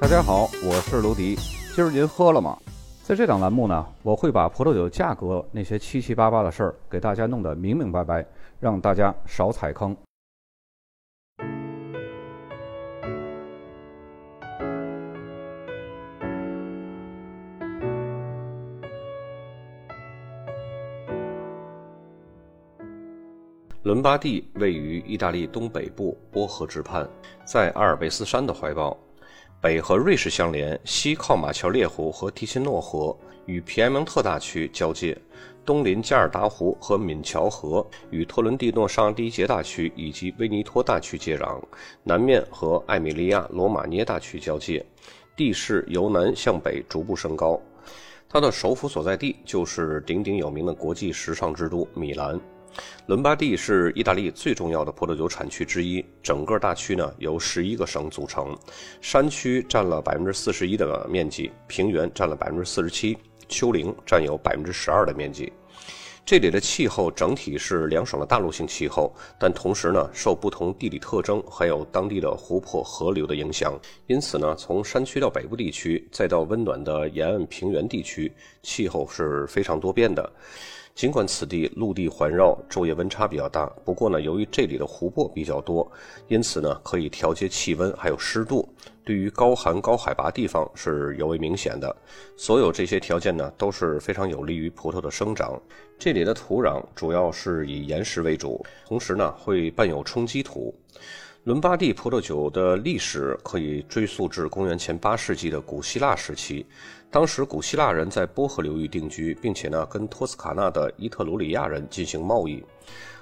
大家好，我是卢迪。今儿您喝了吗？在这档栏目呢，我会把葡萄酒价格那些七七八八的事儿给大家弄得明明白白，让大家少踩坑。伦巴第位于意大利东北部波河之畔，在阿尔卑斯山的怀抱，北和瑞士相连，西靠马乔列湖和提琴诺河，与皮埃蒙特大区交界；东临加尔达湖和敏乔河，与托伦蒂诺上迪杰大区以及威尼托大区接壤；南面和艾米利亚罗马涅大区交界，地势由南向北逐步升高。它的首府所在地就是鼎鼎有名的国际时尚之都米兰。伦巴第是意大利最重要的葡萄酒产区之一。整个大区呢由十一个省组成，山区占了百分之四十一的面积，平原占了百分之四十七，丘陵占有百分之十二的面积。这里的气候整体是凉爽的大陆性气候，但同时呢受不同地理特征还有当地的湖泊、河流的影响，因此呢从山区到北部地区，再到温暖的沿岸平原地区，气候是非常多变的。尽管此地陆地环绕，昼夜温差比较大，不过呢，由于这里的湖泊比较多，因此呢，可以调节气温还有湿度，对于高寒高海拔地方是尤为明显的。所有这些条件呢，都是非常有利于葡萄的生长。这里的土壤主要是以岩石为主，同时呢，会伴有冲积土。伦巴第葡萄酒的历史可以追溯至公元前八世纪的古希腊时期。当时古希腊人在波河流域定居，并且呢跟托斯卡纳的伊特鲁里亚人进行贸易，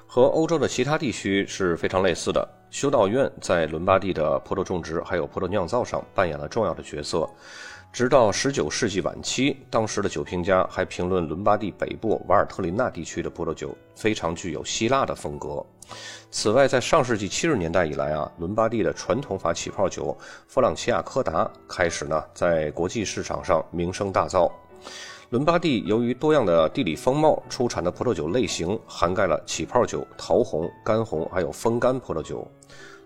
和欧洲的其他地区是非常类似的。修道院在伦巴第的葡萄种植还有葡萄酿造上扮演了重要的角色。直到19世纪晚期，当时的酒评家还评论伦巴第北部瓦尔特林纳地区的葡萄酒非常具有希腊的风格。此外，在上世纪七十年代以来啊，伦巴第的传统法起泡酒弗朗齐亚科达开始呢在国际市场上名声大噪。伦巴第由于多样的地理风貌，出产的葡萄酒类型涵盖了起泡酒、桃红、干红，还有风干葡萄酒。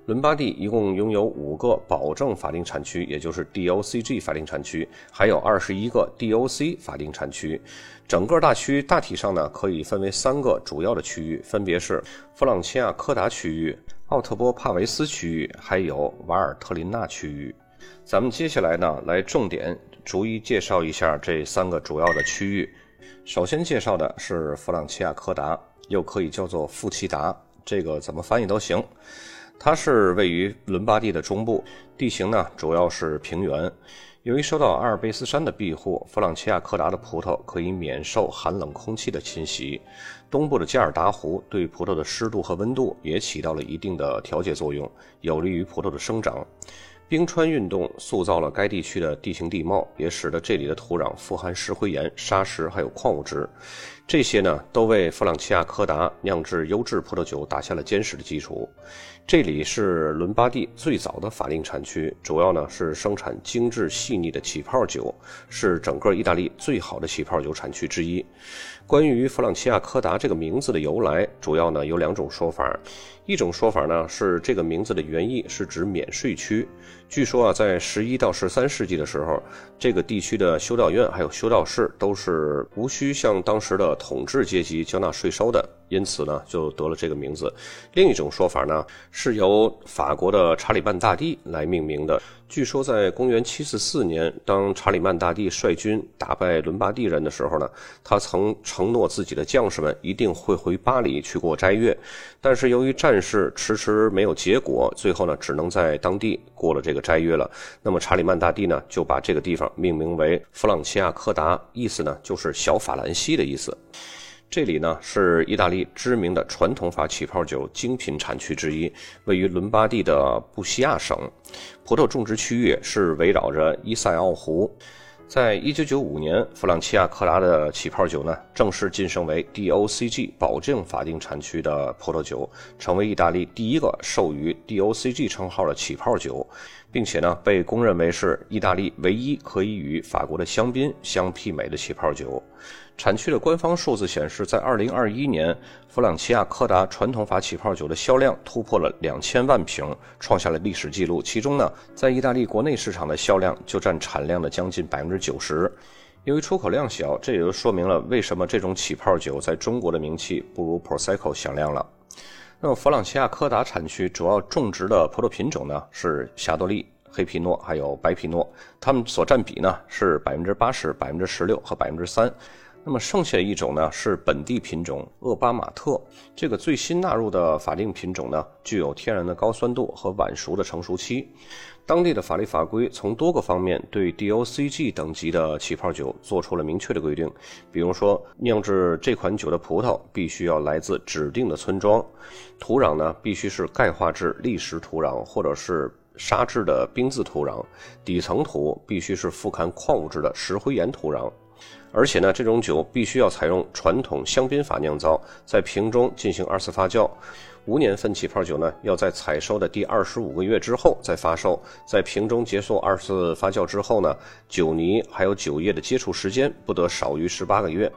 伦巴第一共拥有五个保证法定产区，也就是 DOCG 法定产区，还有二十一个 DOC 法定产区。整个大区大体上呢，可以分为三个主要的区域，分别是弗朗齐亚科达区域、奥特波帕维斯区域，还有瓦尔特林纳区域。咱们接下来呢，来重点逐一介绍一下这三个主要的区域。首先介绍的是弗朗齐亚科达，又可以叫做富奇达，这个怎么翻译都行。它是位于伦巴第的中部，地形呢主要是平原。由于受到阿尔卑斯山的庇护，弗朗齐亚科达的葡萄可以免受寒冷空气的侵袭。东部的加尔达湖对葡萄的湿度和温度也起到了一定的调节作用，有利于葡萄的生长。冰川运动塑造了该地区的地形地貌，也使得这里的土壤富含石灰岩、砂石还有矿物质。这些呢，都为弗朗齐亚科达酿制优质葡萄酒打下了坚实的基础。这里是伦巴第最早的法定产区，主要呢是生产精致细腻的起泡酒，是整个意大利最好的起泡酒产区之一。关于弗朗齐亚科达这个名字的由来，主要呢有两种说法。一种说法呢是这个名字的原意是指免税区。据说啊，在十一到十三世纪的时候，这个地区的修道院还有修道士都是无需向当时的统治阶级交纳税收的，因此呢就得了这个名字。另一种说法呢是由法国的查理曼大帝来命名的。据说在公元七四四年，当查理曼大帝率军打败伦巴第人的时候呢，他曾承诺自己的将士们一定会回巴黎去过斋月，但是由于战但是迟迟没有结果，最后呢只能在当地过了这个斋月了。那么查理曼大帝呢就把这个地方命名为弗朗齐亚科达，意思呢就是小法兰西的意思。这里呢是意大利知名的传统法起泡酒精品产区之一，位于伦巴第的布西亚省，葡萄种植区域是围绕着伊塞奥湖。在一九九五年，弗朗西亚克拉的起泡酒呢正式晋升为 DOCG 保证法定产区的葡萄酒，成为意大利第一个授予 DOCG 称号的起泡酒。并且呢，被公认为是意大利唯一可以与法国的香槟相媲美的起泡酒。产区的官方数字显示，在2021年，弗朗齐亚柯达传统法起泡酒的销量突破了两千万瓶，创下了历史记录。其中呢，在意大利国内市场的销量就占产量的将近百分之九十。由于出口量小，这也就说明了为什么这种起泡酒在中国的名气不如 Prosecco 响亮了。那么，弗朗西亚科达产区主要种植的葡萄品种呢是霞多丽、黑皮诺还有白皮诺，它们所占比呢是百分之八十、百分之十六和百分之三。那么剩下一种呢是本地品种厄巴马特，这个最新纳入的法定品种呢，具有天然的高酸度和晚熟的成熟期。当地的法律法规从多个方面对 DOCG 等级的起泡酒做出了明确的规定，比如说酿制这款酒的葡萄必须要来自指定的村庄，土壤呢必须是钙化质砾石土壤或者是沙质的冰渍土壤，底层土必须是富含矿物质的石灰岩土壤。而且呢，这种酒必须要采用传统香槟法酿造，在瓶中进行二次发酵。无年份起泡酒呢，要在采收的第二十五个月之后再发售。在瓶中结束二次发酵之后呢，酒泥还有酒液的接触时间不得少于十八个月。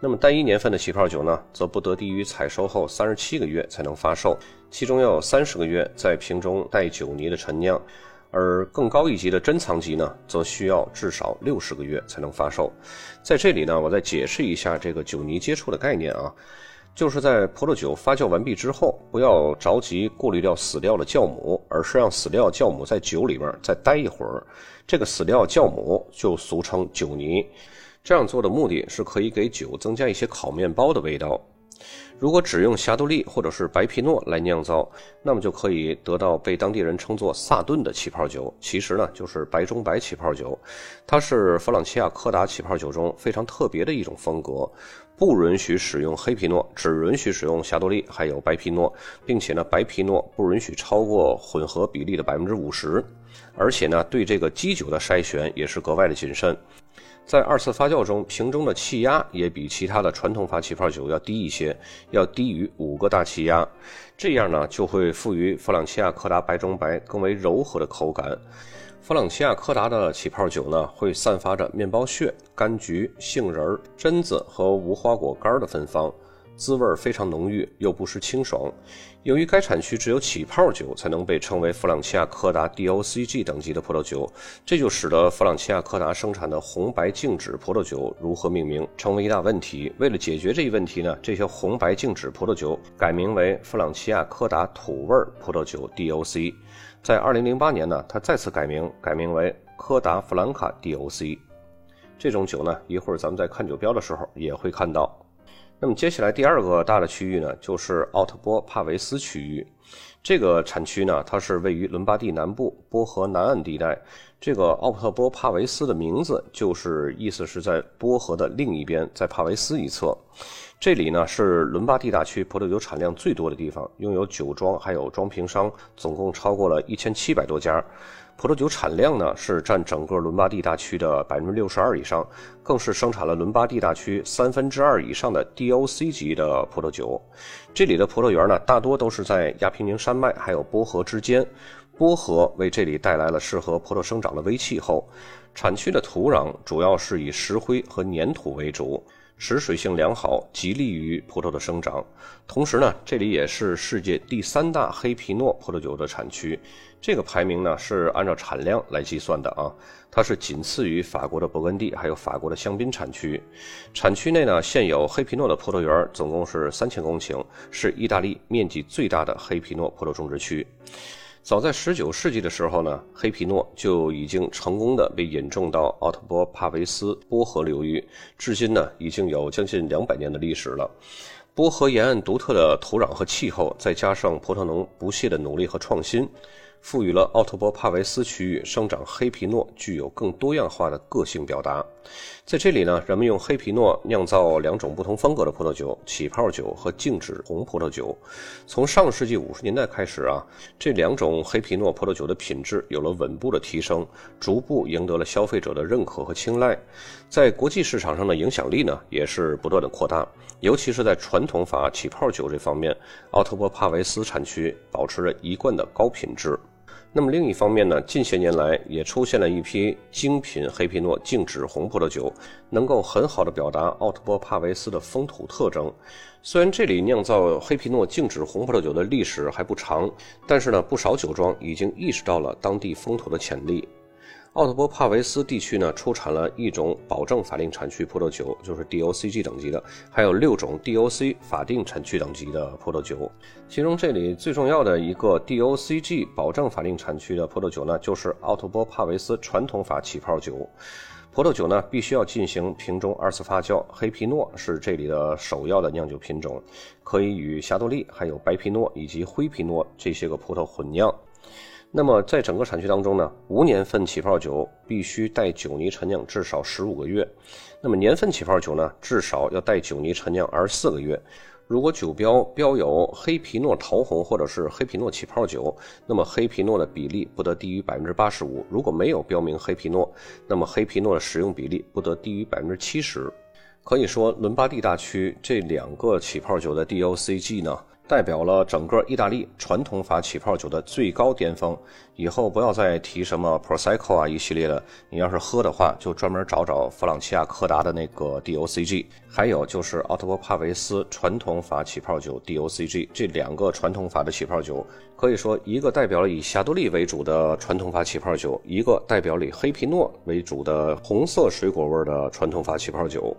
那么单一年份的起泡酒呢，则不得低于采收后三十七个月才能发售，其中要有三十个月在瓶中带酒泥的陈酿。而更高一级的珍藏级呢，则需要至少六十个月才能发售。在这里呢，我再解释一下这个酒泥接触的概念啊，就是在葡萄酒发酵完毕之后，不要着急过滤掉死掉的酵母，而是让死掉酵母在酒里面再待一会儿。这个死掉酵母就俗称酒泥。这样做的目的是可以给酒增加一些烤面包的味道。如果只用霞多丽或者是白皮诺来酿造，那么就可以得到被当地人称作萨顿的起泡酒。其实呢，就是白中白起泡酒。它是弗朗齐亚柯达起泡酒中非常特别的一种风格，不允许使用黑皮诺，只允许使用霞多丽还有白皮诺，并且呢，白皮诺不允许超过混合比例的百分之五十。而且呢，对这个基酒的筛选也是格外的谨慎。在二次发酵中，瓶中的气压也比其他的传统法起泡酒要低一些，要低于五个大气压。这样呢，就会赋予弗朗齐亚柯达白中白更为柔和的口感。弗朗齐亚柯达的起泡酒呢，会散发着面包屑、柑橘、杏仁、榛子和无花果干的芬芳。滋味非常浓郁，又不失清爽。由于该产区只有起泡酒才能被称为弗朗齐亚柯达 DOCG 等级的葡萄酒，这就使得弗朗齐亚柯达生产的红白静止葡萄酒如何命名成为一大问题。为了解决这一问题呢，这些红白静止葡萄酒改名为弗朗齐亚柯达土味葡萄酒 DOC。在2008年呢，它再次改名，改名为柯达弗兰卡 DOC。这种酒呢，一会儿咱们在看酒标的时候也会看到。那么接下来第二个大的区域呢，就是奥特波帕维斯区域。这个产区呢，它是位于伦巴第南部波河南岸地带。这个奥特波帕维斯的名字就是意思是在波河的另一边，在帕维斯一侧。这里呢是伦巴第大区葡萄酒产量最多的地方，拥有酒庄还有装瓶商，总共超过了一千七百多家。葡萄酒产量呢是占整个伦巴第大区的百分之六十二以上，更是生产了伦巴第大区三分之二以上的 DOC 级的葡萄酒。这里的葡萄园呢大多都是在亚平宁山脉还有波河之间，波河为这里带来了适合葡萄生长的微气候。产区的土壤主要是以石灰和粘土为主。持水性良好，极利于葡萄的生长。同时呢，这里也是世界第三大黑皮诺葡萄酒的产区。这个排名呢是按照产量来计算的啊，它是仅次于法国的勃艮第，还有法国的香槟产区。产区内呢现有黑皮诺的葡萄园总共是三千公顷，是意大利面积最大的黑皮诺葡萄种植区。早在十九世纪的时候呢，黑皮诺就已经成功的被引种到奥特波帕维斯波河流域，至今呢已经有将近两百年的历史了。波河沿岸独特的土壤和气候，再加上葡萄农不懈的努力和创新。赋予了奥特波帕维斯区域生长黑皮诺具有更多样化的个性表达。在这里呢，人们用黑皮诺酿造两种不同风格的葡萄酒：起泡酒和静止红葡萄酒。从上世纪五十年代开始啊，这两种黑皮诺葡萄酒的品质有了稳步的提升，逐步赢得了消费者的认可和青睐。在国际市场上的影响力呢，也是不断的扩大。尤其是在传统法起泡酒这方面，奥特波帕维斯产区保持着一贯的高品质。那么另一方面呢，近些年来也出现了一批精品黑皮诺静止红葡萄酒，能够很好的表达奥特波帕维斯的风土特征。虽然这里酿造黑皮诺静止红葡萄酒的历史还不长，但是呢，不少酒庄已经意识到了当地风土的潜力。奥特波帕维斯地区呢，出产了一种保证法定产区葡萄酒，就是 DOCG 等级的，还有六种 DOC 法定产区等级的葡萄酒。其中这里最重要的一个 DOCG 保证法定产区的葡萄酒呢，就是奥特波帕维斯传统法起泡酒。葡萄酒呢，必须要进行瓶中二次发酵，黑皮诺是这里的首要的酿酒品种，可以与霞多丽、还有白皮诺以及灰皮诺这些个葡萄混酿。那么，在整个产区当中呢，无年份起泡酒必须带酒泥陈酿至少十五个月，那么年份起泡酒呢，至少要带酒泥陈酿二十四个月。如果酒标标有黑皮诺桃红或者是黑皮诺起泡酒，那么黑皮诺的比例不得低于百分之八十五；如果没有标明黑皮诺，那么黑皮诺的使用比例不得低于百分之七十。可以说，伦巴第大区这两个起泡酒的 DOCG 呢。代表了整个意大利传统法起泡酒的最高巅峰。以后不要再提什么 Prosecco 啊一系列的，你要是喝的话，就专门找找弗朗齐亚柯达的那个 DOCG，还有就是奥特波帕维斯传统法起泡酒 DOCG，这两个传统法的起泡酒，可以说一个代表了以霞多丽为主的传统法起泡酒，一个代表了以黑皮诺为主的红色水果味的传统法起泡酒。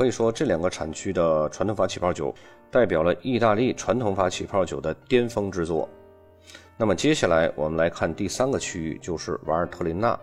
可以说这两个产区的传统法起泡酒。代表了意大利传统法起泡酒的巅峰之作。那么接下来我们来看第三个区域，就是瓦尔特林纳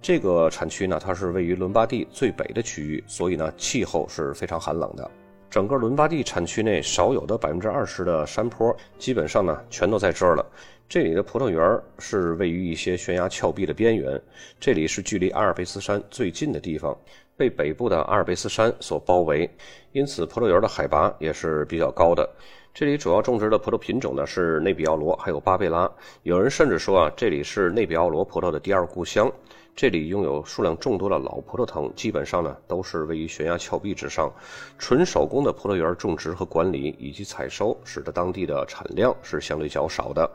这个产区呢，它是位于伦巴第最北的区域，所以呢气候是非常寒冷的。整个伦巴第产区内少有的百分之二十的山坡，基本上呢全都在这儿了。这里的葡萄园是位于一些悬崖峭壁的边缘，这里是距离阿尔卑斯山最近的地方。被北部的阿尔卑斯山所包围，因此葡萄园的海拔也是比较高的。这里主要种植的葡萄品种呢是内比奥罗，还有巴贝拉。有人甚至说啊，这里是内比奥罗葡萄的第二故乡。这里拥有数量众多的老葡萄藤，基本上呢都是位于悬崖峭壁之上。纯手工的葡萄园种植和管理以及采收，使得当地的产量是相对较少的。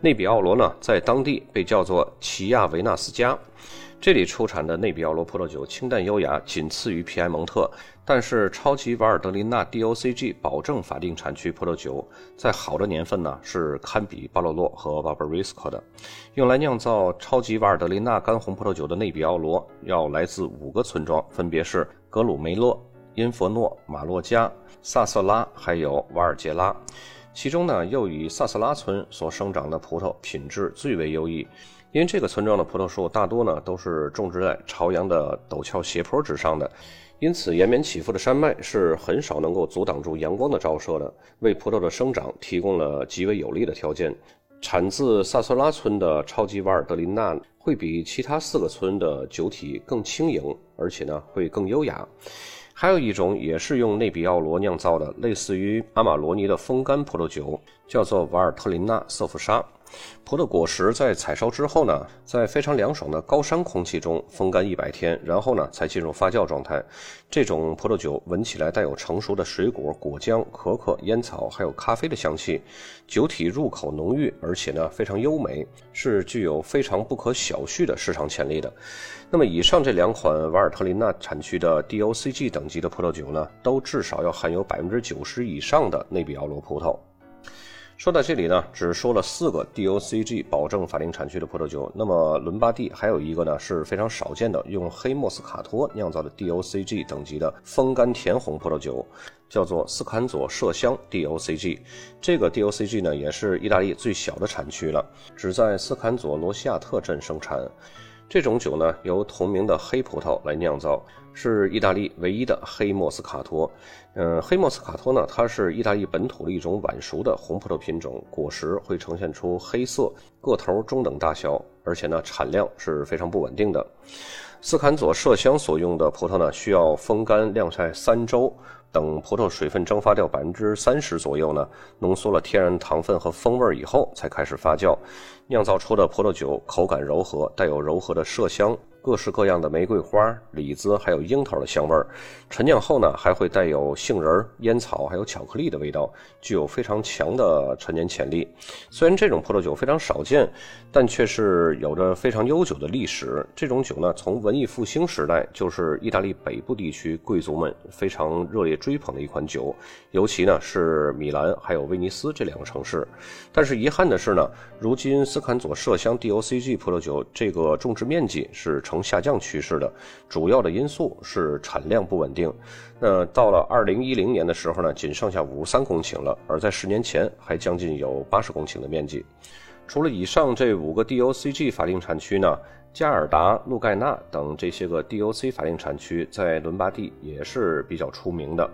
内比奥罗呢，在当地被叫做奇亚维纳斯加。这里出产的内比奥罗葡萄酒清淡优雅，仅次于皮埃蒙特。但是超级瓦尔德琳纳 DOCG 保证法定产区葡萄酒，在好的年份呢是堪比巴洛洛和巴巴瑞斯科的。用来酿造超级瓦尔德琳纳干红葡萄酒的内比奥罗，要来自五个村庄，分别是格鲁梅勒、因佛诺、马洛加、萨瑟拉，还有瓦尔杰拉。其中呢，又以萨瑟拉村所生长的葡萄品质最为优异。因为这个村庄的葡萄树大多呢都是种植在朝阳的陡峭斜坡之上的，因此延绵起伏的山脉是很少能够阻挡住阳光的照射的，为葡萄的生长提供了极为有利的条件。产自萨斯拉村的超级瓦尔德琳娜会比其他四个村的酒体更轻盈，而且呢会更优雅。还有一种也是用内比奥罗酿造的，类似于阿玛罗尼的风干葡萄酒，叫做瓦尔特林纳瑟夫沙。葡萄果实在采收之后呢，在非常凉爽的高山空气中风干一百天，然后呢才进入发酵状态。这种葡萄酒闻起来带有成熟的水果、果浆、可可、烟草，还有咖啡的香气，酒体入口浓郁，而且呢非常优美，是具有非常不可小觑的市场潜力的。那么以上这两款瓦尔特琳纳产区的 DOCG 等级的葡萄酒呢，都至少要含有百分之九十以上的内比奥罗葡萄。说到这里呢，只说了四个 DOCG 保证法定产区的葡萄酒。那么伦巴第还有一个呢是非常少见的，用黑莫斯卡托酿造的 DOCG 等级的风干甜红葡萄酒，叫做斯坎佐麝香 DOCG。这个 DOCG 呢也是意大利最小的产区了，只在斯坎佐罗西亚特镇生产。这种酒呢，由同名的黑葡萄来酿造，是意大利唯一的黑莫斯卡托。嗯，黑莫斯卡托呢，它是意大利本土的一种晚熟的红葡萄品种，果实会呈现出黑色，个头中等大小，而且呢，产量是非常不稳定的。斯坎佐麝香所用的葡萄呢，需要风干晾晒三周。等葡萄水分蒸发掉百分之三十左右呢，浓缩了天然糖分和风味以后，才开始发酵，酿造出的葡萄酒口感柔和，带有柔和的麝香，各式各样的玫瑰花、李子，还有樱桃的香味儿。陈酿后呢，还会带有杏仁、烟草，还有巧克力的味道，具有非常强的陈年潜力。虽然这种葡萄酒非常少见，但却是有着非常悠久的历史。这种酒呢，从文艺复兴时代就是意大利北部地区贵族们非常热烈追捧的一款酒，尤其呢是米兰还有威尼斯这两个城市。但是遗憾的是呢，如今斯坎佐麝香 DOCG 葡萄酒这个种植面积是成下降趋势的，主要的因素是产量不稳定。那到了二零一零年的时候呢，仅剩下五十三公顷了，而在十年前还将近有八十公顷的面积。除了以上这五个 DOCG 法定产区呢，加尔达、路盖纳等这些个 DOC 法定产区在伦巴第也是比较出名的。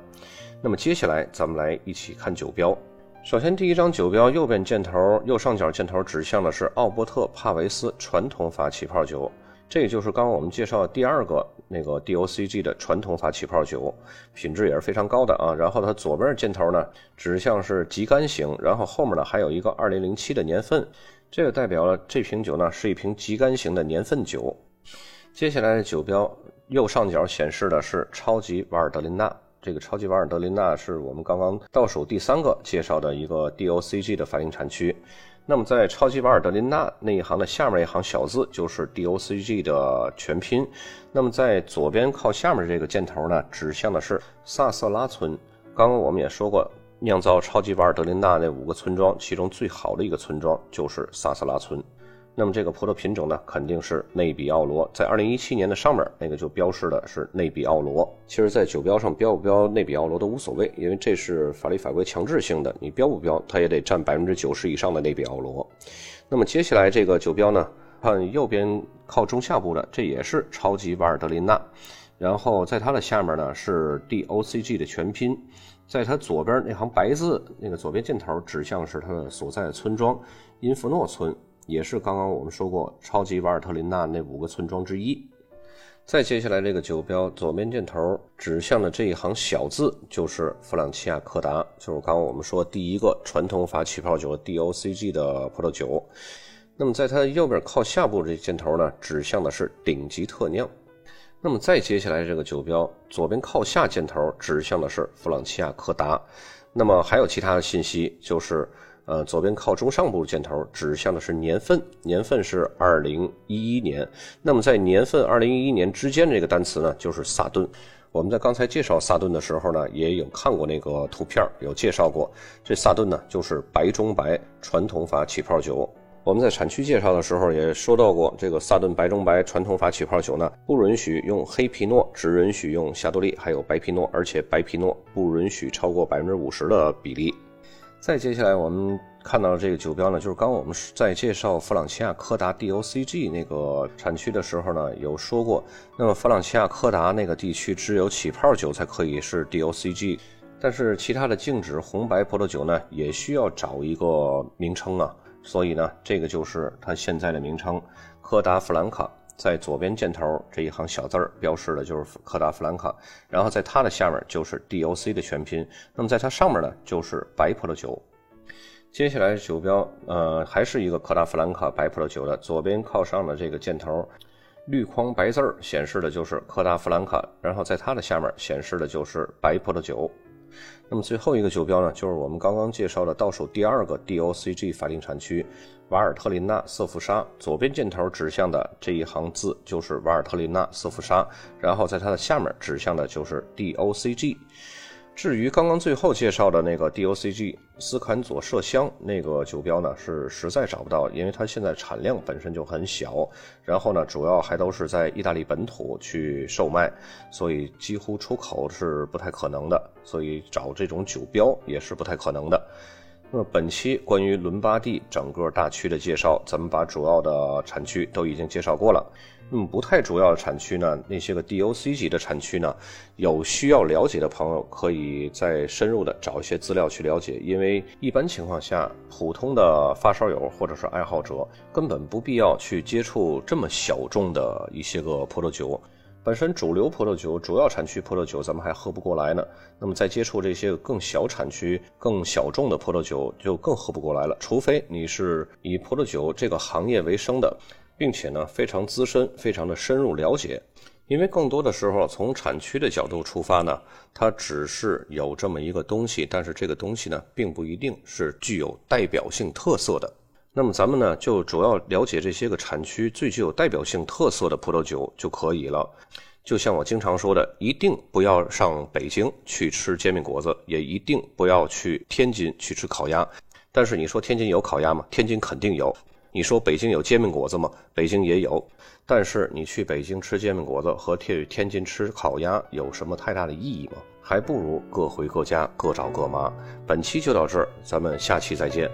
那么接下来咱们来一起看酒标。首先，第一张酒标右边箭头右上角箭头指向的是奥伯特帕维斯传统法起泡酒，这就是刚刚我们介绍第二个那个 DOCG 的传统法起泡酒，品质也是非常高的啊。然后它左边的箭头呢指向是极干型，然后后面呢还有一个2007的年份，这个代表了这瓶酒呢是一瓶极干型的年份酒。接下来的酒标右上角显示的是超级瓦尔德琳娜。这个超级瓦尔德琳娜是我们刚刚倒数第三个介绍的一个 DOCG 的法定产区。那么在超级瓦尔德琳娜那一行的下面一行小字就是 DOCG 的全拼。那么在左边靠下面这个箭头呢，指向的是萨瑟拉村。刚刚我们也说过，酿造超级瓦尔德琳娜那五个村庄，其中最好的一个村庄就是萨瑟拉村。那么这个葡萄品种呢，肯定是内比奥罗。在二零一七年的上面那个就标示的是内比奥罗。其实，在酒标上标不标内比奥罗都无所谓，因为这是法律法规强制性的，你标不标，它也得占百分之九十以上的内比奥罗。那么接下来这个酒标呢，看右边靠中下部的，这也是超级瓦尔德琳娜。然后在它的下面呢是 DOCG 的全拼，在它左边那行白字，那个左边箭头指向是它的所在村庄因弗诺村。也是刚刚我们说过超级瓦尔特琳娜那五个村庄之一。再接下来这个酒标左边箭头指向的这一行小字就是弗朗齐亚柯达，就是刚刚我们说第一个传统法起泡酒 DOCG 的葡萄酒。那么在它右边靠下部这箭头呢，指向的是顶级特酿。那么再接下来这个酒标左边靠下箭头指向的是弗朗齐亚柯达。那么还有其他的信息就是。呃，左边靠中上部箭头指向的是年份，年份是二零一一年。那么在年份二零一一年之间这个单词呢，就是萨顿。我们在刚才介绍萨顿的时候呢，也有看过那个图片，有介绍过。这萨顿呢，就是白中白传统法起泡酒。我们在产区介绍的时候也说到过，这个萨顿白中白传统法起泡酒呢，不允许用黑皮诺，只允许用霞多丽，还有白皮诺，而且白皮诺不允许超过百分之五十的比例。再接下来，我们看到的这个酒标呢，就是刚我们在介绍弗朗齐亚柯达 DOCG 那个产区的时候呢，有说过，那么弗朗齐亚柯达那个地区只有起泡酒才可以是 DOCG，但是其他的静止红白葡萄酒呢，也需要找一个名称啊，所以呢，这个就是它现在的名称，柯达弗兰卡。在左边箭头这一行小字儿标示的就是科达弗兰卡，然后在它的下面就是 DOC 的全拼。那么在它上面呢就是白葡萄酒。接下来酒标，呃，还是一个科达弗兰卡白葡萄酒的，左边靠上的这个箭头，绿框白字儿显示的就是科达弗兰卡，然后在它的下面显示的就是白葡萄酒。那么最后一个酒标呢，就是我们刚刚介绍的倒数第二个 DOCG 法定产区。瓦尔特琳纳瑟夫沙，左边箭头指向的这一行字就是瓦尔特琳纳瑟夫沙，然后在它的下面指向的就是 DOCG。至于刚刚最后介绍的那个 DOCG 斯坎佐麝香那个酒标呢，是实在找不到，因为它现在产量本身就很小，然后呢，主要还都是在意大利本土去售卖，所以几乎出口是不太可能的，所以找这种酒标也是不太可能的。那么本期关于伦巴第整个大区的介绍，咱们把主要的产区都已经介绍过了。那么不太主要的产区呢，那些个 DOC 级的产区呢，有需要了解的朋友，可以再深入的找一些资料去了解。因为一般情况下，普通的发烧友或者是爱好者，根本不必要去接触这么小众的一些个葡萄酒。本身主流葡萄酒、主要产区葡萄酒，咱们还喝不过来呢。那么再接触这些更小产区、更小众的葡萄酒，就更喝不过来了。除非你是以葡萄酒这个行业为生的，并且呢非常资深，非常的深入了解。因为更多的时候，从产区的角度出发呢，它只是有这么一个东西，但是这个东西呢，并不一定是具有代表性特色的。那么咱们呢，就主要了解这些个产区最具有代表性特色的葡萄酒就可以了。就像我经常说的，一定不要上北京去吃煎饼果子，也一定不要去天津去吃烤鸭。但是你说天津有烤鸭吗？天津肯定有。你说北京有煎饼果子吗？北京也有。但是你去北京吃煎饼果子和去天津吃烤鸭有什么太大的意义吗？还不如各回各家，各找各妈。本期就到这儿，咱们下期再见。